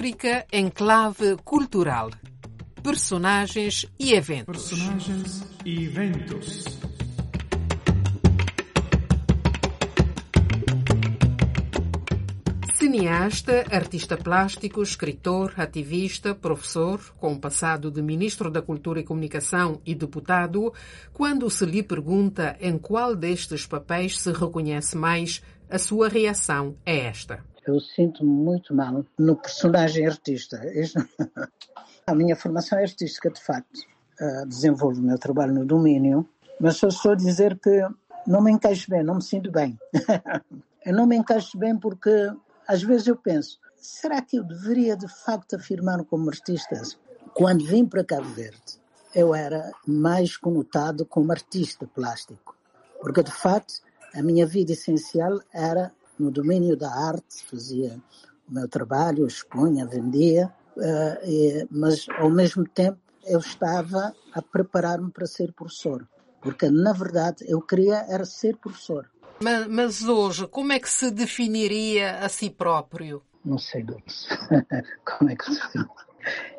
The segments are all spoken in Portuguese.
África em clave cultural. Personagens e eventos. Personagens e eventos. Cineasta, artista plástico, escritor, ativista, professor, com passado de ministro da Cultura e Comunicação e deputado, quando se lhe pergunta em qual destes papéis se reconhece mais, a sua reação é esta. Eu sinto-me muito mal no personagem artista. A minha formação é artística, de facto. Desenvolvo o meu trabalho no domínio, mas só estou a dizer que não me encaixo bem, não me sinto bem. eu não me encaixo bem porque às vezes eu penso, será que eu deveria de facto afirmar como artista? Quando vim para Cabo Verde, eu era mais conotado como artista plástico, porque de facto a minha vida essencial era no domínio da arte, fazia o meu trabalho, expunha, vendia, mas ao mesmo tempo eu estava a preparar-me para ser professor, porque na verdade eu queria era ser professor. Mas, mas, hoje, como é que se definiria a si próprio? Não sei, Dulce. como é que se?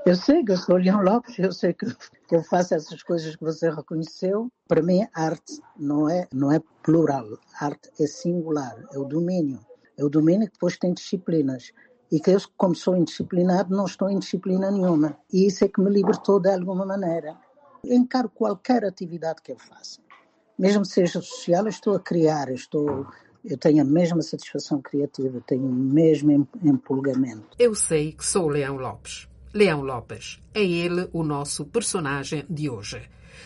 Eu sei que eu sou Leão Lopes, eu sei que, eu faço essas coisas que você reconheceu. Para mim, arte não é, não é plural, arte é singular, é o domínio. É o domínio que depois tem disciplinas. E que eu, como sou indisciplinado, não estou em disciplina nenhuma. E isso é que me libertou de alguma maneira. Eu encaro qualquer atividade que eu faça mesmo que seja social, estou a criar, estou, eu tenho a mesma satisfação criativa, tenho o mesmo empolgamento. Eu sei que sou Leão Lopes. Leão Lopes. É ele o nosso personagem de hoje.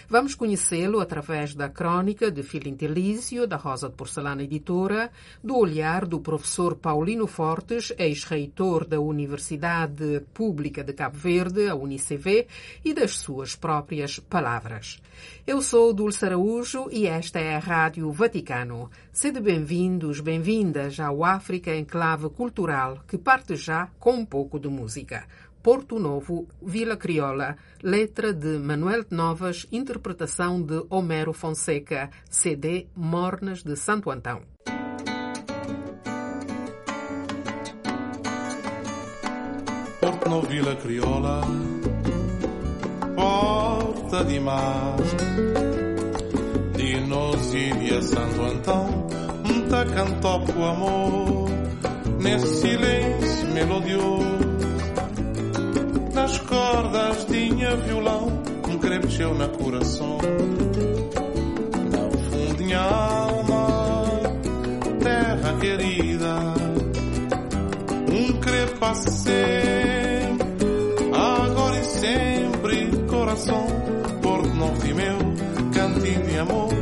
Vamos conhecê-lo através da crônica de Filintelísio, da Rosa de Porcelana Editora, do olhar do professor Paulino Fortes, ex-reitor da Universidade Pública de Cabo Verde, a UNICV, e das suas próprias palavras. Eu sou Dulce Araújo e esta é a Rádio Vaticano. Sede bem-vindos, bem-vindas ao África em Clave Cultural, que parte já com um pouco de música. Porto Novo, Vila Crioula, letra de Manuel Novas, interpretação de Homero Fonseca, CD Mornas de Santo Antão. Porto Novo, Vila Crioula, Porta de Mar, Dinos Ilha Santo Antão, um cantó o amor, nesse silêncio melodioso nas cordas tinha violão, um crepcheu na coração. Na fundinha alma, terra querida, um crepacê, agora e sempre coração, porto novo de meu, cantinho de amor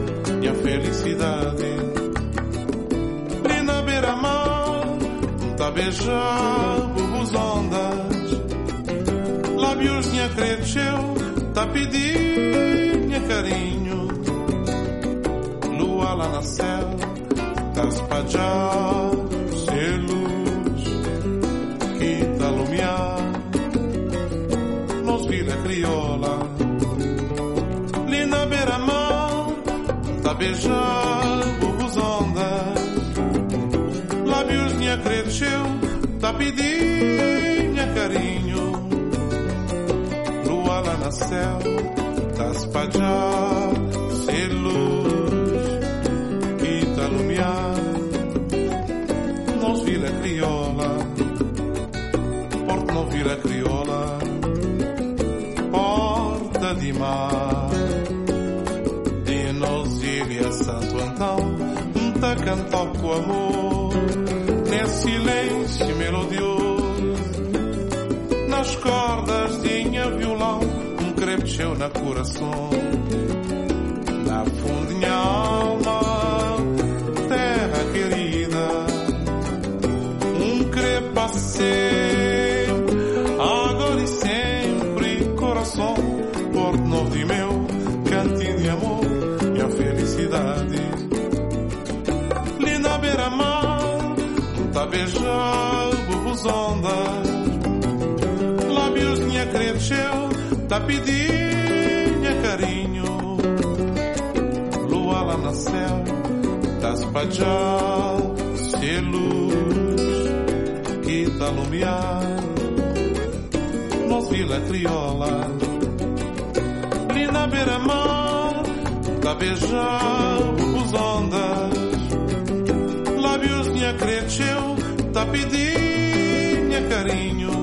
e a felicidade. Na beira-mar, tá beijando os lábios minha cresceu, tá pedindo carinho. Lua lá na céu, tá espalhar selos que tá lumiar. Nos vila crioula, ali na beira-mar, tá beijando os ondas. Lábios minha cresceu, céu, tá espalhar selos que tá lumiar. Nos Vila Crioula, Porto no Vila Crioula, Porta de Mar. De nos Ilha Santo Antão, tá cantar com amor, nesse silêncio melodioso nas cordas tinha violão, um crepcheu na coração. Pedindo carinho. Lua lá no céu, tá espalhando selos que tá lumiar. Vila Crioula. Ali na beira-mar, tá beijando os ondas. Lábios minha cresceu, tá pedindo carinho.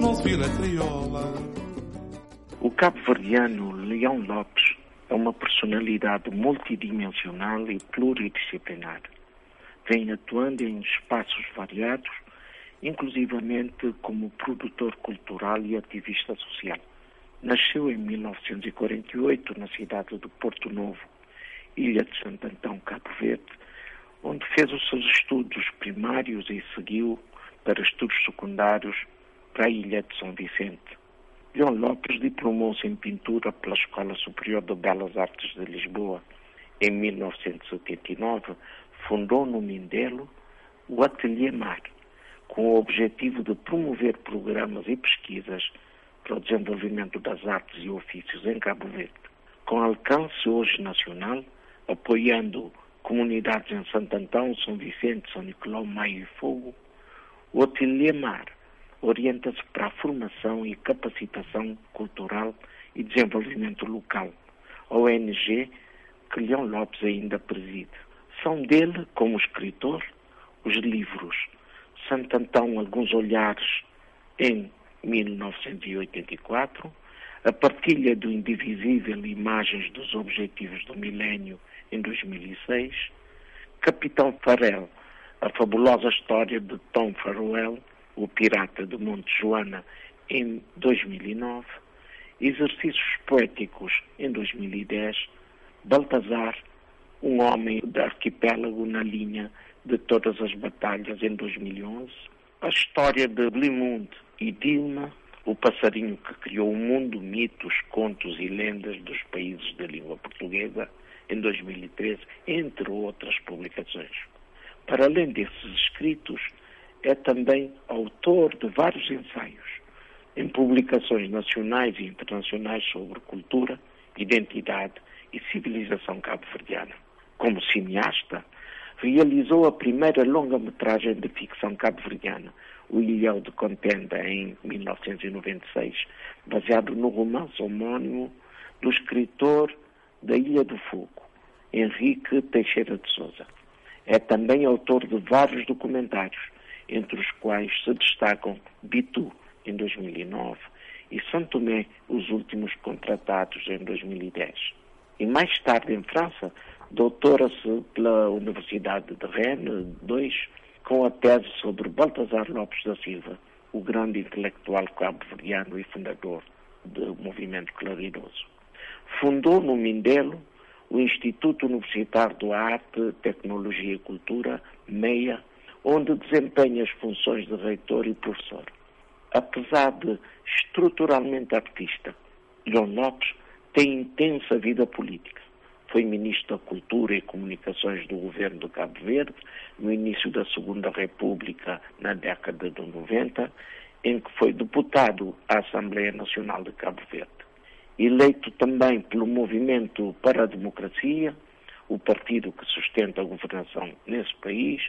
nos vila. O cabo-verdiano Leão Lopes é uma personalidade multidimensional e pluridisciplinar. Vem atuando em espaços variados, inclusivamente como produtor cultural e ativista social. Nasceu em 1948 na cidade de Porto Novo, ilha de Santo Antão, Cabo Verde, onde fez os seus estudos primários e seguiu para estudos secundários para a ilha de São Vicente. João Lopes diplomou-se em pintura pela Escola Superior de Belas Artes de Lisboa. Em 1979, fundou no Mindelo o Ateliê Mar, com o objetivo de promover programas e pesquisas para o desenvolvimento das artes e ofícios em Cabo Verde. Com alcance hoje nacional, apoiando comunidades em Santo Antão, São Vicente, São Nicolau, Maio e Fogo, o Ateliê Mar orienta-se para a formação e capacitação cultural e desenvolvimento local, ONG que Leão Lopes ainda preside. São dele, como escritor, os livros Santo Antão, Alguns Olhares, em 1984, a partilha do Indivisível Imagens dos Objetivos do Milénio, em 2006, Capitão Farel, a fabulosa história de Tom Farwell, o Pirata do Monte Joana, em 2009, Exercícios Poéticos, em 2010, Baltazar, um homem do arquipélago na linha de todas as batalhas, em 2011, a história de Blimund e Dilma, o passarinho que criou o mundo, mitos, contos e lendas dos países da língua portuguesa, em 2013, entre outras publicações. Para além desses escritos, é também autor de vários ensaios em publicações nacionais e internacionais sobre cultura, identidade e civilização cabo-verdiana. Como cineasta, realizou a primeira longa-metragem de ficção cabo-verdiana, O Ilhéu de Contenda, em 1996, baseado no romance homónimo do escritor da Ilha do Fogo, Henrique Teixeira de Souza. É também autor de vários documentários, entre os quais se destacam Bitu, em 2009, e São Tomé, os últimos contratados em 2010. E mais tarde, em França, doutora-se pela Universidade de Rennes 2 com a tese sobre Baltasar Lopes da Silva, o grande intelectual cabo-verdiano e fundador do movimento claridoso. Fundou no Mindelo o Instituto Universitário de Arte, Tecnologia e Cultura, MEIA, onde desempenha as funções de reitor e professor. Apesar de estruturalmente artista, João Lopes tem intensa vida política. Foi ministro da Cultura e Comunicações do governo de Cabo Verde no início da Segunda República, na década de 90, em que foi deputado à Assembleia Nacional de Cabo Verde. Eleito também pelo Movimento para a Democracia, o partido que sustenta a governação nesse país,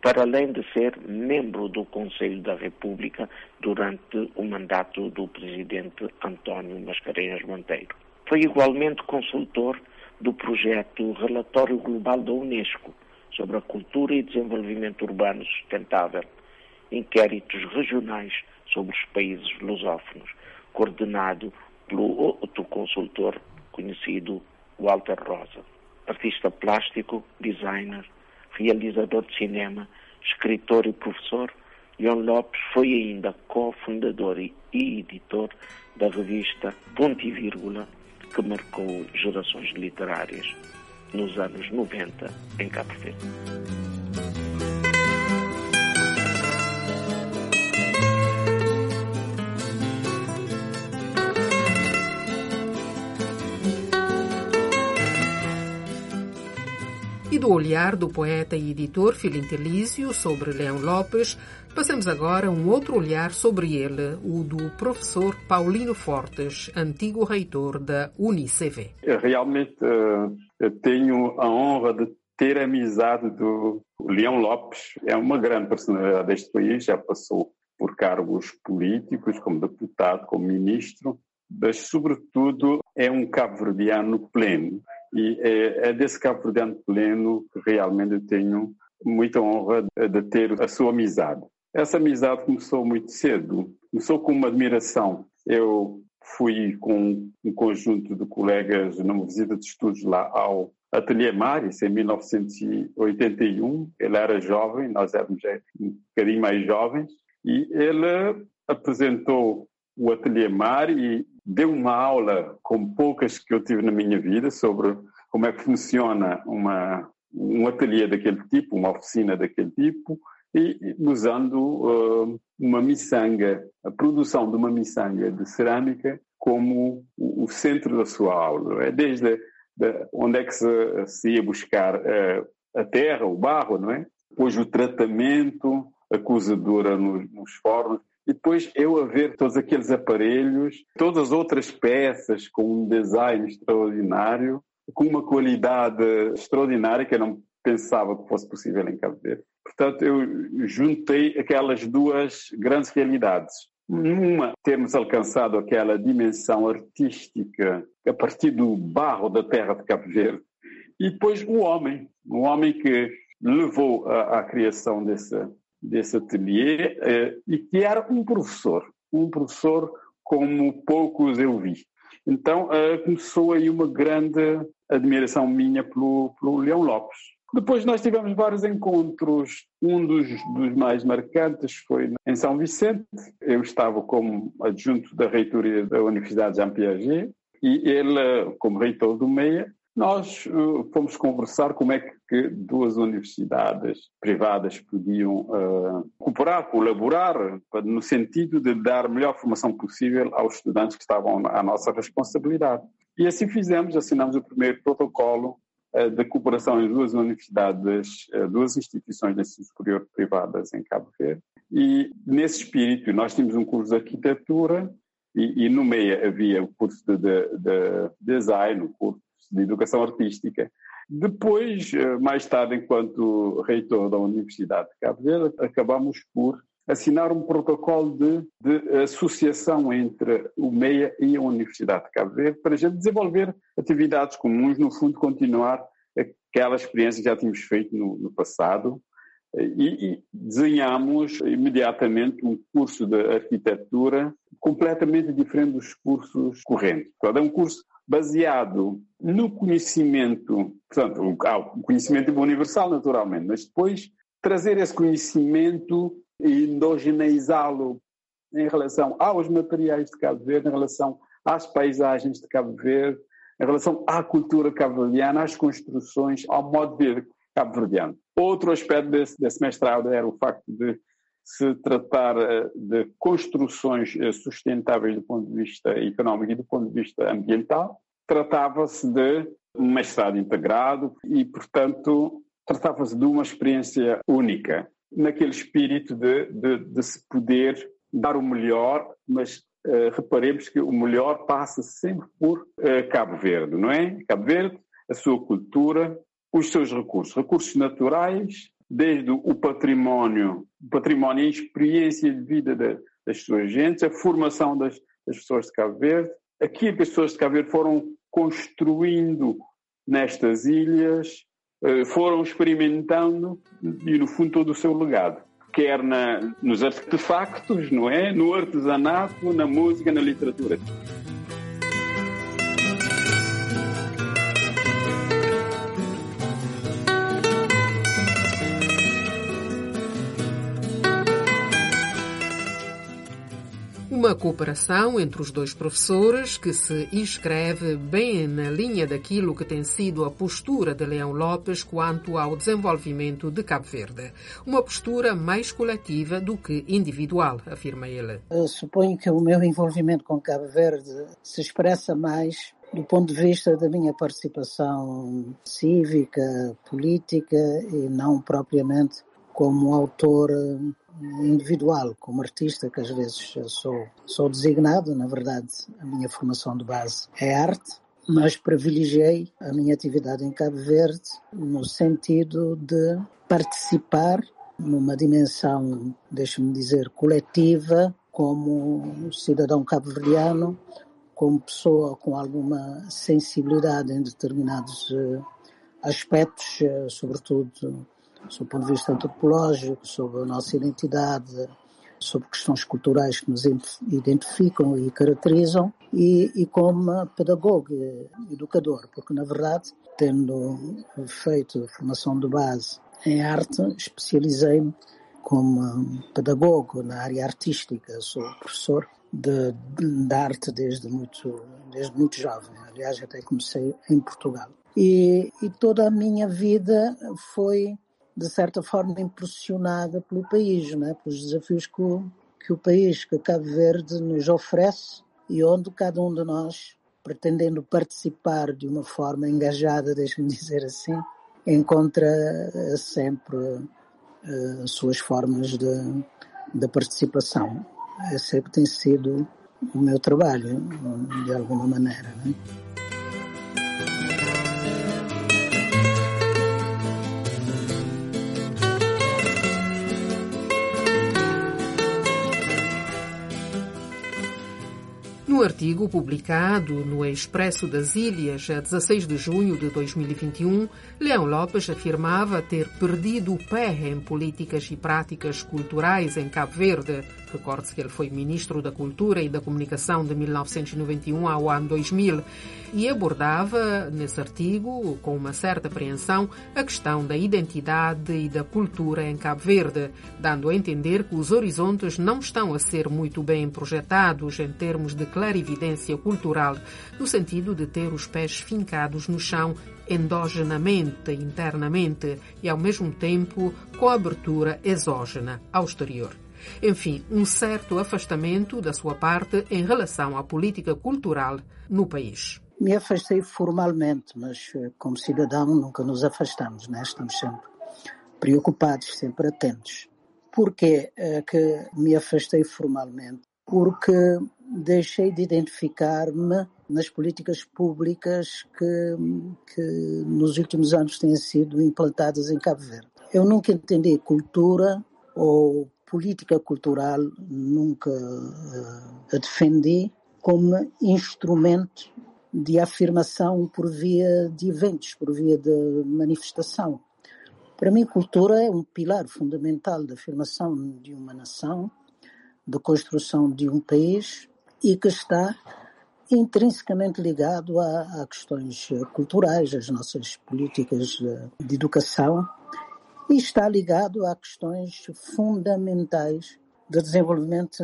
para além de ser membro do Conselho da República durante o mandato do presidente António Mascarenhas Monteiro. Foi igualmente consultor do projeto Relatório Global da Unesco sobre a cultura e desenvolvimento urbano sustentável, inquéritos regionais sobre os países lusófonos, coordenado pelo outro consultor conhecido Walter Rosa. Artista plástico, designer, realizador de cinema, escritor e professor, Leon Lopes foi ainda cofundador e editor da revista Ponto e Vírgula, que marcou gerações literárias nos anos 90 em Cabo Verde. Ouvindo o olhar do poeta e editor Filintelísio sobre Leão Lopes, passemos agora um outro olhar sobre ele, o do professor Paulino Fortes, antigo reitor da UniCV. Realmente uh, tenho a honra de ter amizade do Leão Lopes. É uma grande personalidade deste país, já passou por cargos políticos, como deputado, como ministro, mas, sobretudo, é um cabo-verdiano pleno. E é, é desse cabo-verdiano pleno que realmente eu tenho muita honra de ter a sua amizade. Essa amizade começou muito cedo, começou com uma admiração. Eu fui com um conjunto de colegas numa visita de estudos lá ao Ateliê Maris, em 1981. Ele era jovem, nós éramos um bocadinho mais jovens, e ele apresentou o Ateliê Mar e deu uma aula, como poucas que eu tive na minha vida, sobre como é que funciona uma, um ateliê daquele tipo, uma oficina daquele tipo, e usando uh, uma miçanga, a produção de uma miçanga de cerâmica como o, o centro da sua aula. É desde de onde é que se, se ia buscar uh, a terra, o barro, não é? Depois o tratamento, a cozedura nos, nos fornos, e depois eu a ver todos aqueles aparelhos, todas as outras peças com um design extraordinário, com uma qualidade extraordinária que eu não pensava que fosse possível em Cabo Verde. Portanto, eu juntei aquelas duas grandes realidades. Uma, termos alcançado aquela dimensão artística a partir do barro da terra de Cabo Verde. E depois o homem, o homem que levou à criação desse, desse ateliê eh, e que era um professor, um professor como poucos eu vi. Então eh, começou aí uma grande admiração minha pelo, pelo Leão Lopes. Depois nós tivemos vários encontros. Um dos, dos, mais marcantes foi em São Vicente. Eu estava como adjunto da reitoria da Universidade Jean Piaget e ele, como reitor do MEIA, nós uh, fomos conversar como é que duas universidades privadas podiam uh, cooperar, colaborar, no sentido de dar a melhor formação possível aos estudantes que estavam à nossa responsabilidade. E assim fizemos, assinamos o primeiro protocolo uh, de cooperação em duas universidades, duas instituições de ensino superior privadas em Cabo Verde. E nesse espírito, nós tínhamos um curso de arquitetura e, e no meio havia o curso de, de, de design, o curso de educação artística. Depois, eh, mais tarde, enquanto reitor da Universidade de Cabo Verde, acabamos por assinar um protocolo de, de, associação entre o MEIA e a Universidade de Cabo Verde para a gente desenvolver atividades comuns, no fundo, continuar aquela experiência que já tínhamos feito no, no passado. E, e desenhamos imediatamente um curso de arquitetura completamente diferente dos cursos correntes. é um curso baseado no conhecimento, portanto, o conhecimento universal, naturalmente, mas depois trazer esse conhecimento e endogeneizá-lo em relação aos materiais de Cabo Verde, em relação às paisagens de Cabo Verde, em relação à cultura cabo-verdiana, às construções, ao modo de vida cabo-verdiano. Outro aspecto desse, desse mestrado era o facto de se tratar eh, de construções eh, sustentáveis do ponto de vista económico e do ponto de vista ambiental, tratava-se de um mestrado integrado e, portanto, tratava-se de uma experiência única, naquele espírito de, de, de se poder dar o melhor, mas uh, reparemos que o melhor passa sempre por Cabo Verde, não é? Cabo Verde, a sua cultura, os seus recursos, recursos naturais, desde o património, o património e a experiência de vida de, das suas gentes, a formação das, das, pessoas de Cabo Verde, aquilo que as pessoas de Cabo Verde foram construindo nestas ilhas, eh, foram experimentando e, no fundo, todo o seu legado. Quer na, nos artefactos, não é? No artesanato, na música, na literatura. Uma cooperação entre os dois professores que se inscreve bem na linha daquilo que tem sido a postura de Leão Lopes quanto ao desenvolvimento de Cabo Verde. Uma postura mais coletiva do que individual, afirma ele. Eu suponho que o meu envolvimento com Cabo Verde se expressa mais do ponto de vista da minha participação cívica, política e não propriamente como autor individual, como artista, que às vezes sou, sou designado, na verdade, a minha formação de base é arte, mas privilegiei a minha atividade em Cabo Verde no sentido de participar numa dimensão, deixe-me dizer, coletiva, como cidadão cabo-verdiano, como pessoa com alguma sensibilidade em determinados uh, aspectos, uh, sobretudo sob o ponto de vista antropológico, sobre a nossa identidade, sobre questões culturais que nos identificam e caracterizam, e, e como pedagogo, educador, porque na verdade, tendo feito formação de base em arte, especializei-me como pedagogo na área artística, sou professor de, de, arte desde muito, desde muito jovem. Aliás, até comecei em Portugal. E, e toda a minha vida foi de certa forma impressionada pelo país, né? pelos desafios que o, que o país, que Cabo Verde nos oferece e onde cada um de nós, pretendendo participar de uma forma engajada, deixe-me dizer assim, encontra eh, sempre uh, suas formas de, de participação. Esse é que tem sido o meu trabalho, de alguma maneira. Né? No artigo publicado no Expresso das Ilhas, a 16 de junho de 2021, Leão Lopes afirmava ter perdido o pé em políticas e práticas culturais em Cabo Verde. Recorde-se que ele foi ministro da Cultura e da Comunicação de 1991 ao ano 2000 e abordava nesse artigo, com uma certa apreensão, a questão da identidade e da cultura em Cabo Verde, dando a entender que os horizontes não estão a ser muito bem projetados em termos de clarividência cultural, no sentido de ter os pés fincados no chão endogenamente, internamente e, ao mesmo tempo, com abertura exógena ao exterior. Enfim, um certo afastamento da sua parte em relação à política cultural no país. Me afastei formalmente, mas eh, como cidadão nunca nos afastamos, né? estamos sempre preocupados, sempre atentos. Porquê é que me afastei formalmente? Porque deixei de identificar-me nas políticas públicas que, que nos últimos anos têm sido implantadas em Cabo Verde. Eu nunca entendi cultura ou política cultural, nunca uh, a defendi como instrumento de afirmação por via de eventos, por via de manifestação. Para mim, cultura é um pilar fundamental da afirmação de uma nação, da construção de um país e que está intrinsecamente ligado a, a questões culturais, às nossas políticas de educação e está ligado a questões fundamentais de desenvolvimento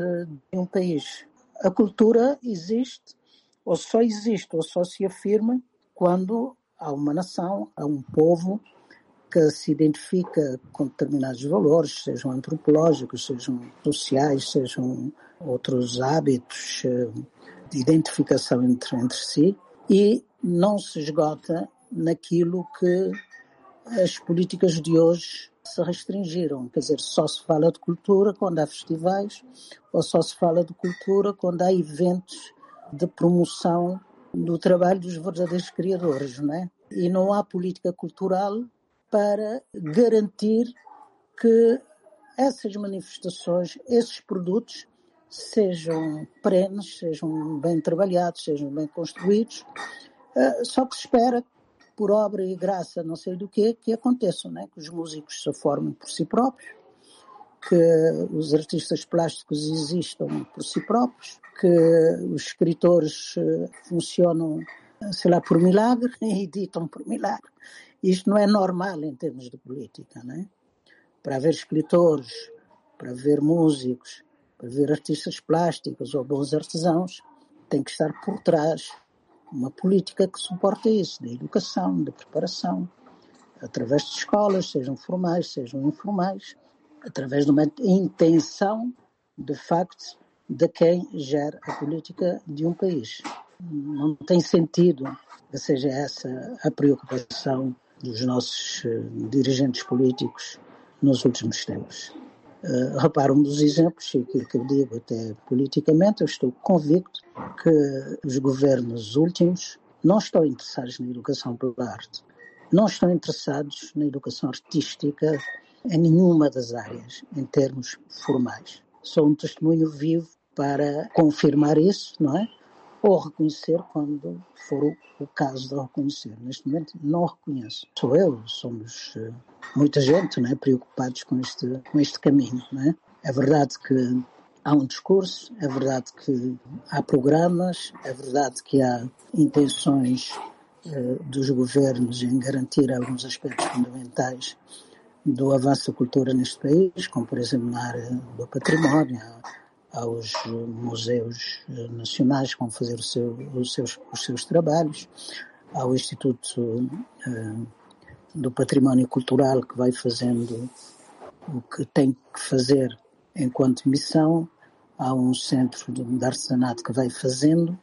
de um país. A cultura existe, ou só existe, ou só se afirma quando há uma nação, há um povo que se identifica com determinados valores, sejam antropológicos, sejam sociais, sejam outros hábitos eh, de identificação entre, entre si, e não se esgota naquilo que as políticas de hoje se restringiram. Quer dizer, só se fala de cultura quando há festivais, ou só se fala de cultura quando há eventos de promoção do trabalho dos verdadeiros criadores, não é? E não há política cultural para garantir que essas manifestações, esses produtos, sejam perenes, sejam bem trabalhados, sejam bem construídos. Eh, só que se espera, por obra e graça, não sei do que, que aconteçam, né? que os músicos se formem por si próprios, que os artistas plásticos existam por si próprios, que os escritores eh, funcionam, sei lá, por milagre e editam por milagre. Isto não é normal em termos de política, né? Para haver escritores, para haver músicos, para haver artistas plásticos ou bons artesãos, tem que estar por trás uma política que suporte isso, da educação, da preparação, através de escolas, sejam formais, sejam informais, através de uma intenção, de facto, de quem gera a política de um país. não tem sentido que seja essa a preocupação dos nossos eh, dirigentes políticos nos últimos tempos. Uh, repara, um dos exemplos, e aquilo que eu digo até politicamente, eu estou convicto que os governos últimos não estão interessados na educação pela arte, não estão interessados na educação artística em nenhuma das áreas, em termos formais. Sou um testemunho vivo para confirmar isso, não é? Ou reconhecer quando for o, caso de reconhecer. Neste momento não reconheço. Sou eu, somos uh, muita gente, não é? Preocupados com este, com este caminho, não é? Verdade que há um discurso, é verdade que há programas, é verdade que há intenções uh, dos governos em garantir alguns aspectos fundamentais do avanço da cultura neste país, como por exemplo na área do património, aos museus eh, nacionais que vão fazer seu, os, seus, os seus trabalhos, ao Instituto uh, do Património Cultural que vai fazendo o que tem que fazer enquanto missão, há um centro de artesanato que vai fazendo,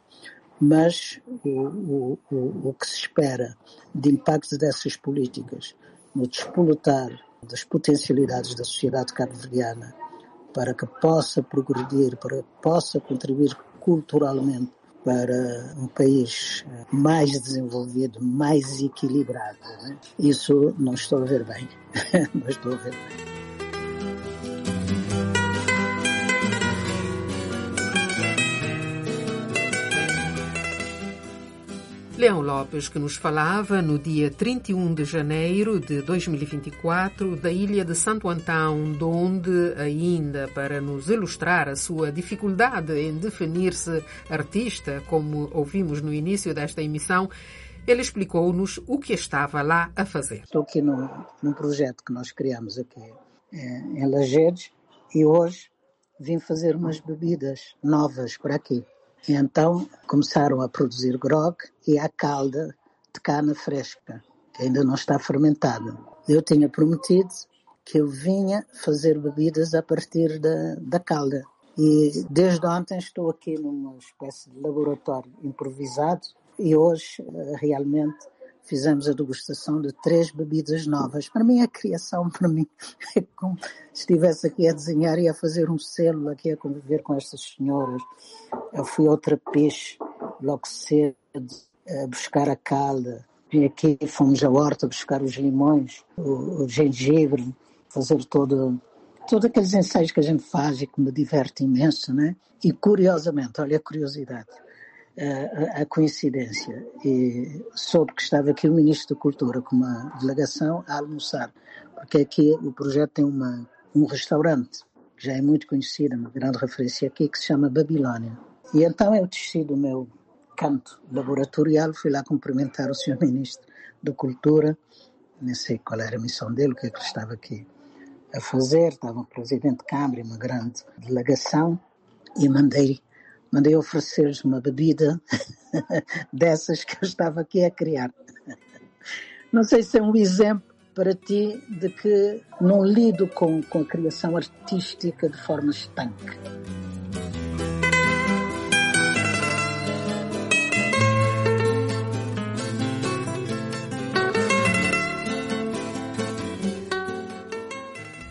mas o, o, o, o que se espera de impacto dessas políticas no despolutar das potencialidades da sociedade cabo-verdiana para que possa progredir, para que possa contribuir culturalmente para um país eh, mais desenvolvido, mais equilibrado. Né? Isso não estou a ver bem. não estou a ver bem. Leão Lopes, que nos falava no dia 31 de janeiro de 2024 da ilha de Santo Antão, onde ainda para nos ilustrar a sua dificuldade em definir-se artista, como ouvimos no início desta emissão, ele explicou-nos o que estava lá a fazer. Estou aqui num, num projeto que nós criamos aqui é, em Lajedes e hoje vim fazer umas bebidas novas para aqui. E então começaram a produzir grog e a calda de cana fresca, que ainda não está fermentada. Eu tinha prometido que eu vinha fazer bebidas a partir da, da calda. E desde ontem estou aqui numa espécie de laboratório improvisado e hoje eh, realmente fizemos a degustação de três bebidas novas. Para mim, a criação, para mim, é como se estivesse aqui a desenhar e a fazer um selo, aqui a conviver com estas senhoras. Eu fui outra peixe, logo cedo, a buscar a calda. Vim aqui, fomos à horta buscar os limões, o, o gengibre, fazer todo, todos aqueles ensaios que a gente faz e que me diverte imenso, né? E curiosamente, olha a curiosidade, a, coincidência e soube que estava aqui o Ministro da Cultura com uma delegação a almoçar, porque aqui o projeto tem uma, um restaurante que já é muito conhecido, uma grande referência aqui, que se chama Babilônia. E então eu desci do meu canto laboratorial, fui lá cumprimentar o Sr. Ministro da Cultura, nem sei qual era a missão dele, o que é que ele estava aqui a fazer, estava o Presidente de Câmara e uma grande delegação, e mandei mandei oferecer-lhes uma bebida dessas que eu estava aqui a criar. Não sei se é um exemplo para ti de que não lido com, com a criação artística de forma estanque.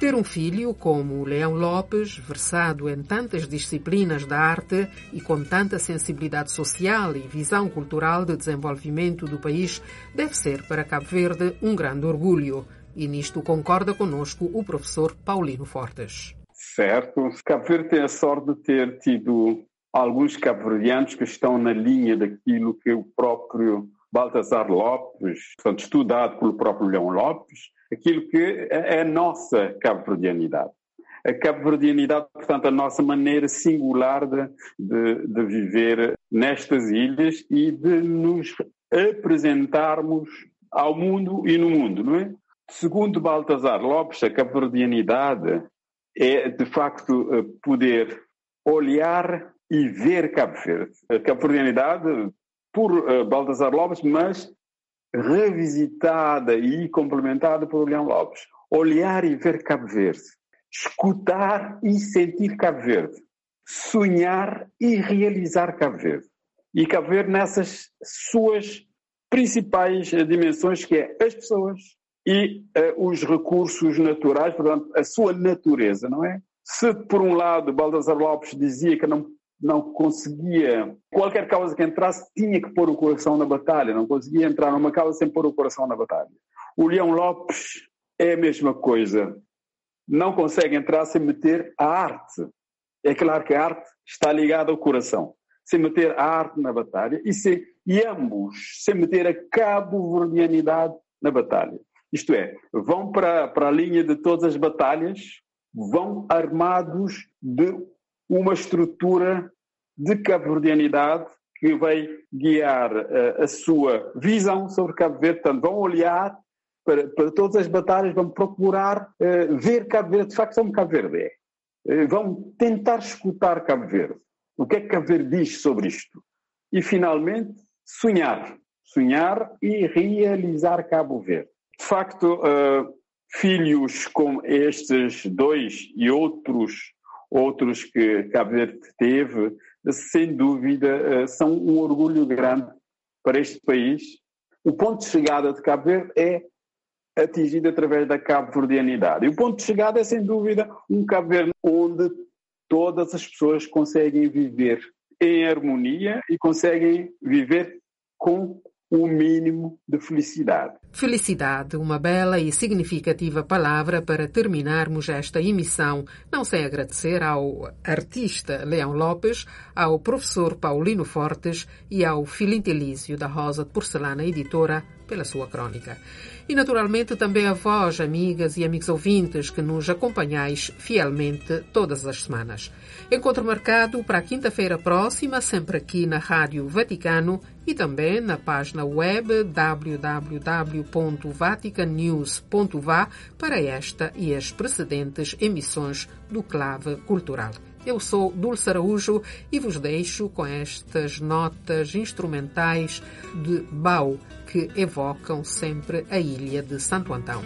Ter um filho como Leão Lopes, versado em tantas disciplinas da arte e com tanta sensibilidade social e visão cultural de desenvolvimento do país, deve ser para Cabo Verde um grande orgulho. E nisto concorda conosco o professor Paulino Fortes. Certo. Cabo Verde tem a sorte de ter tido alguns cabo-verdianos que estão na linha daquilo que o próprio Baltasar Lopes, estudado pelo próprio Leão Lopes, aquilo que é a nossa cabo-verdianidade. A cabo-verdianidade, portanto, a nossa maneira singular de, de, de viver nestas ilhas e de nos apresentarmos ao mundo e no mundo, não é? Segundo Baltasar Lopes, a cabo-verdianidade é, de facto, eh, poder olhar e ver Cabo Verde. A cabo-verdianidade, por uh, Baltasar Lopes, mas revisitada e complementada por Leão Lopes. Olhar e ver Cabo Verde, escutar e sentir Cabo Verde, sonhar e realizar Cabo Verde. E Cabo Verde nessas suas principais dimensões, que é as pessoas e uh, os recursos naturais, portanto, a sua natureza, não é? Se, por um lado, Baldassar Lopes dizia que não, não conseguia, qualquer causa que entrasse, tinha que pôr o coração na batalha, não conseguia entrar numa causa sem pôr o coração na batalha. O Leão Lopes é a mesma coisa. Não consegue entrar sem meter a arte. É claro que a arte está ligada ao coração. Sem meter a arte na batalha e, se, e ambos sem meter a cabo-verdianidade na batalha. Isto é, vão para, para a linha de todas as batalhas, vão armados de uma estrutura de cabo-verdianidade que vai guiar uh, a sua visão sobre Cabo Verde. Portanto, vão olhar para, para todas as batalhas, vão procurar uh, ver Cabo Verde, de facto, como Cabo Verde é. Uh, vão tentar escutar Cabo Verde. O que é que Cabo Verde diz sobre isto? E, finalmente, sonhar. Sonhar e realizar Cabo Verde. De facto, filhos como estes dois e outros outros que Cabo Verde teve, sem dúvida, eh, são um orgulho grande para este país. O ponto de chegada de Cabo Verde é atingido através da cabo-verdianidade. E o ponto de chegada é, sem dúvida, um Cabo Verde onde todas as pessoas conseguem viver em harmonia e conseguem viver com o mínimo de felicidade. Felicidade, uma bela e significativa palavra para terminarmos esta emissão, não sem agradecer ao artista Leão Lopes, ao professor Paulino Fortes e ao Filintelísio da Rosa de Porcelana Editora pela sua crônica. E naturalmente também a vós, amigas e amigos ouvintes, que nos acompanhais fielmente todas as semanas. Encontro marcado para quinta-feira próxima, sempre aqui na Rádio Vaticano e também na página web www.vaticanews.va para esta e as precedentes emissões do Clave Cultural. Eu sou Dulce Araújo e vos deixo com estas notas instrumentais de Bau que evocam sempre a ilha de Santo Antão.